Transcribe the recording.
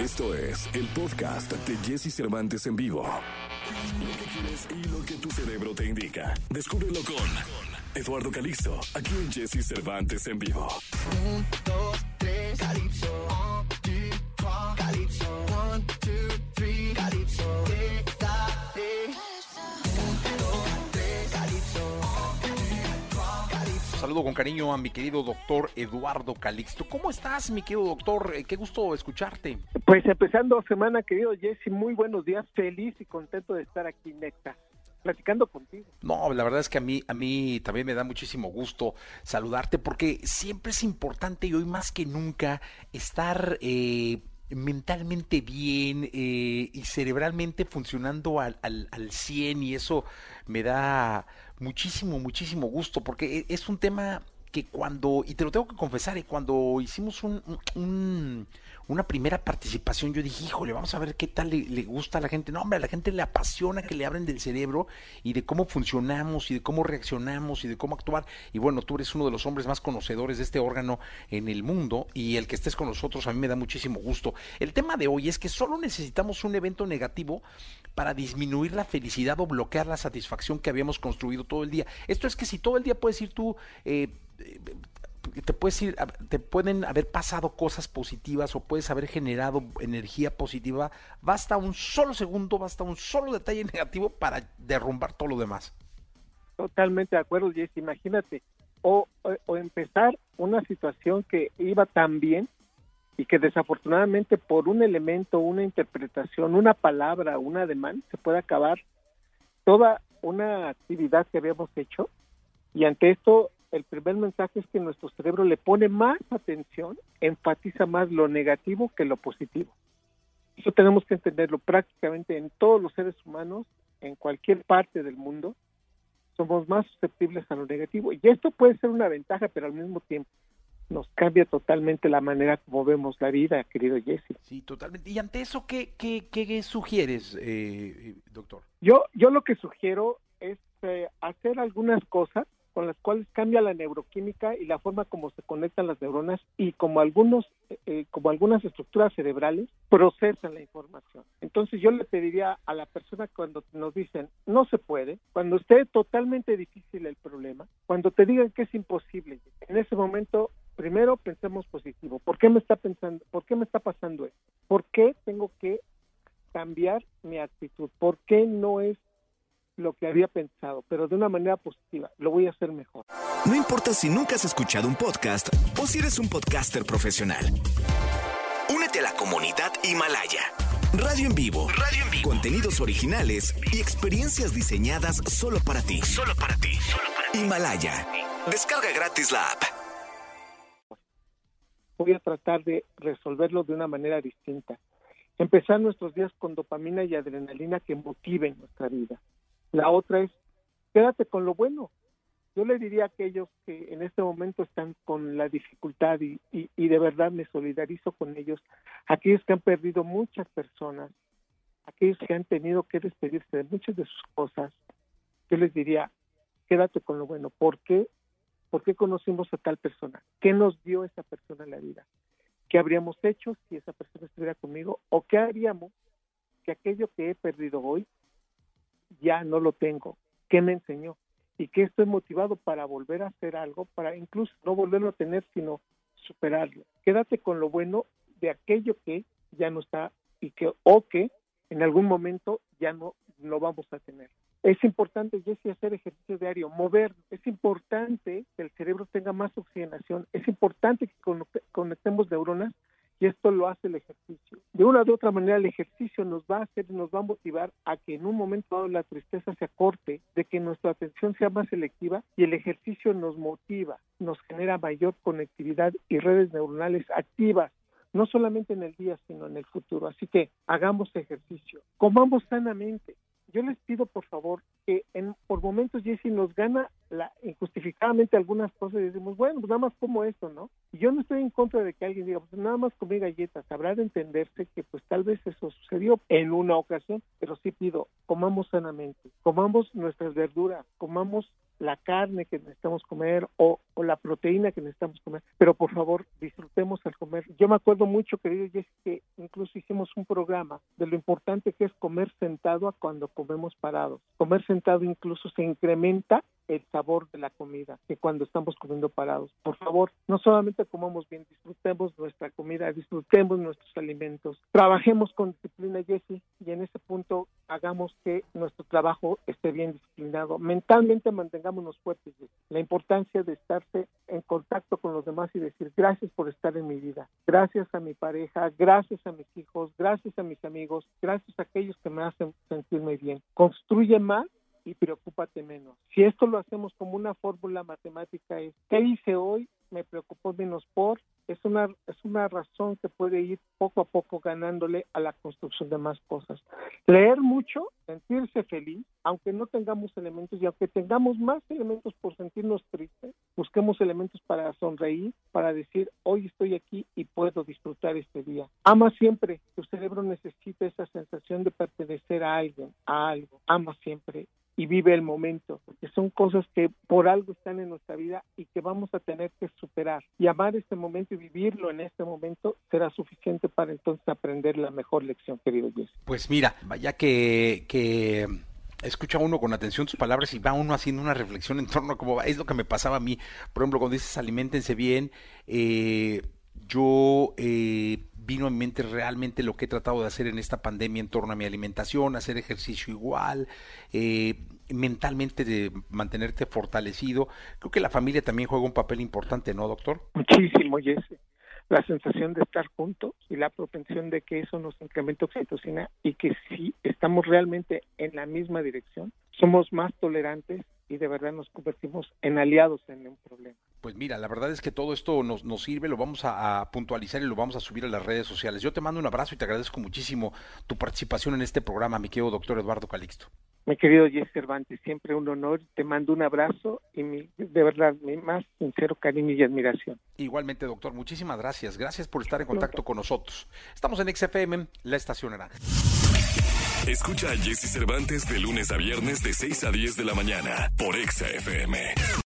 Esto es el podcast de Jesse Cervantes en vivo. Lo que quieres y lo que tu cerebro te indica. Descúbrelo con Eduardo Calixto, aquí en Jesse Cervantes en vivo. Saludo con cariño a mi querido doctor Eduardo Calixto. ¿Cómo estás, mi querido doctor? Eh, Qué gusto escucharte. Pues empezando semana, querido Jesse, muy buenos días, feliz y contento de estar aquí, neta, platicando contigo. No, la verdad es que a mí, a mí también me da muchísimo gusto saludarte porque siempre es importante y hoy más que nunca estar eh, mentalmente bien eh, y cerebralmente funcionando al, al, al 100 y eso me da muchísimo, muchísimo gusto porque e- es un tema que cuando, y te lo tengo que confesar, eh, cuando hicimos un, un- una primera participación, yo dije, híjole, vamos a ver qué tal le, gusta a la gente. No, hombre, a la gente le apasiona que le abren del cerebro y de cómo funcionamos y de cómo reaccionamos y de cómo actuar. Y bueno, tú eres uno de los hombres más conocedores de este órgano en el mundo y el que estés con nosotros a mí me da muchísimo gusto. El tema de hoy es que solo necesitamos un evento negativo para disminuir la felicidad o bloquear la satisfacción que habíamos construido todo el día. Esto es que si todo el día puedes ir tú, eh, te puedes ir, te pueden haber pasado cosas positivas o puedes haber generado energía positiva, basta un solo segundo, basta un solo detalle negativo para derrumbar todo lo demás. Totalmente de acuerdo, Jesse, imagínate, o, o, o empezar una situación que iba tan bien y que desafortunadamente por un elemento, una interpretación, una palabra, un ademán, se puede acabar toda una actividad que habíamos hecho y ante esto el primer mensaje es que nuestro cerebro le pone más atención, enfatiza más lo negativo que lo positivo. Eso tenemos que entenderlo prácticamente en todos los seres humanos, en cualquier parte del mundo, somos más susceptibles a lo negativo. Y esto puede ser una ventaja, pero al mismo tiempo nos cambia totalmente la manera como vemos la vida, querido Jesse. Sí, totalmente. Y ante eso, ¿qué, qué, qué sugieres, eh, doctor? Yo, yo lo que sugiero es eh, hacer algunas cosas con las cuales cambia la neuroquímica y la forma como se conectan las neuronas y como algunos eh, como algunas estructuras cerebrales procesan la información. Entonces yo le pediría a la persona cuando nos dicen no se puede, cuando esté totalmente difícil el problema, cuando te digan que es imposible, en ese momento primero pensemos positivo. ¿Por qué me está pensando? ¿Por qué me está pasando esto? ¿Por qué tengo que cambiar mi actitud? ¿Por qué no es lo que había pensado, pero de una manera positiva. Lo voy a hacer mejor. No importa si nunca has escuchado un podcast o si eres un podcaster profesional. Únete a la comunidad Himalaya. Radio en vivo. Radio en vivo. Contenidos originales y experiencias diseñadas solo para ti. Solo para ti. Solo para ti. Himalaya. Descarga gratis la app. Voy a tratar de resolverlo de una manera distinta. Empezar nuestros días con dopamina y adrenalina que motiven nuestra vida. La otra es, quédate con lo bueno. Yo le diría a aquellos que en este momento están con la dificultad y, y, de verdad me solidarizo con ellos, aquellos que han perdido muchas personas, aquellos que han tenido que despedirse de muchas de sus cosas, yo les diría, quédate con lo bueno. ¿Por qué? ¿Por qué conocimos a tal persona? ¿Qué nos dio esa persona la vida? ¿Qué habríamos hecho si esa persona estuviera conmigo? ¿O qué haríamos que aquello que he perdido hoy ya no lo tengo. ¿Qué me enseñó? Y que estoy motivado para volver a hacer algo, para incluso no volverlo a tener, sino superarlo. Quédate con lo bueno de aquello que ya no está y que o que en algún momento ya no lo vamos a tener. Es importante, Jesse, hacer ejercicio diario, mover. Es importante que el cerebro tenga más oxigenación. Es importante que conectemos neuronas y esto lo hace el ejercicio. De una u otra manera el ejercicio nos va a hacer, nos va a motivar a que en un momento dado la tristeza se acorte, de que nuestra atención sea más selectiva y el ejercicio nos motiva, nos genera mayor conectividad y redes neuronales activas, no solamente en el día, sino en el futuro. Así que hagamos ejercicio, comamos sanamente. Yo les pido, por favor, que en, por momentos, Jesse, nos gana la, injustificadamente algunas cosas y decimos, bueno, pues nada más como esto, ¿no? Y yo no estoy en contra de que alguien diga, pues nada más comí galletas. Habrá de entenderse que pues tal vez eso sucedió en una ocasión, pero sí pido, comamos sanamente, comamos nuestras verduras, comamos la carne que necesitamos comer o, o la proteína que necesitamos comer, pero por favor disfrutemos al comer. Yo me acuerdo mucho, querido Jess, que incluso hicimos un programa de lo importante que es comer sentado a cuando comemos parados. Comer sentado incluso se incrementa el sabor de la comida que cuando estamos comiendo parados. Por favor, no solamente comamos bien, disfrutemos nuestra comida, disfrutemos nuestros alimentos, trabajemos con disciplina, Jesse, y en ese punto hagamos que nuestro trabajo esté bien disciplinado. Mentalmente mantengámonos fuertes. La importancia de estarse en contacto con los demás y decir gracias por estar en mi vida, gracias a mi pareja, gracias a mis hijos, gracias a mis amigos, gracias a aquellos que me hacen sentirme bien. Construye más y preocúpate menos. Si esto lo hacemos como una fórmula matemática es ¿qué hice hoy? Me preocupó menos por es una es una razón que puede ir poco a poco ganándole a la construcción de más cosas. Leer mucho, sentirse feliz, aunque no tengamos elementos y aunque tengamos más elementos por sentirnos tristes, busquemos elementos para sonreír, para decir hoy estoy aquí y puedo disfrutar este día. Ama siempre, tu cerebro necesita esa sensación de pertenecer a alguien, a algo. Ama siempre y vive el momento, porque son cosas que por algo están en nuestra vida y que vamos a tener que superar. Y amar este momento y vivirlo en este momento será suficiente para entonces aprender la mejor lección, querido Jesse. Pues mira, vaya que, que escucha uno con atención tus palabras y va uno haciendo una reflexión en torno a cómo va. Es lo que me pasaba a mí. Por ejemplo, cuando dices alimentense bien, eh, yo eh, vino en mente realmente lo que he tratado de hacer en esta pandemia en torno a mi alimentación, hacer ejercicio igual, eh, mentalmente de mantenerte fortalecido. Creo que la familia también juega un papel importante, ¿no, doctor? Muchísimo, Jesse. La sensación de estar juntos y la propensión de que eso nos incremente oxitocina y que si estamos realmente en la misma dirección, somos más tolerantes y de verdad nos convertimos en aliados en un problema. Pues mira, la verdad es que todo esto nos, nos sirve, lo vamos a, a, puntualizar y lo vamos a subir a las redes sociales. Yo te mando un abrazo y te agradezco muchísimo tu participación en este programa, mi querido doctor Eduardo Calixto. Mi querido Jess Cervantes, siempre un honor, te mando un abrazo y mi, de verdad mi más sincero cariño y admiración. Igualmente, doctor, muchísimas gracias. Gracias por estar en contacto con nosotros. Estamos en XFM, la estación naranja. Escucha a Jesse Cervantes de lunes a viernes de 6 a 10 de la mañana por XFM.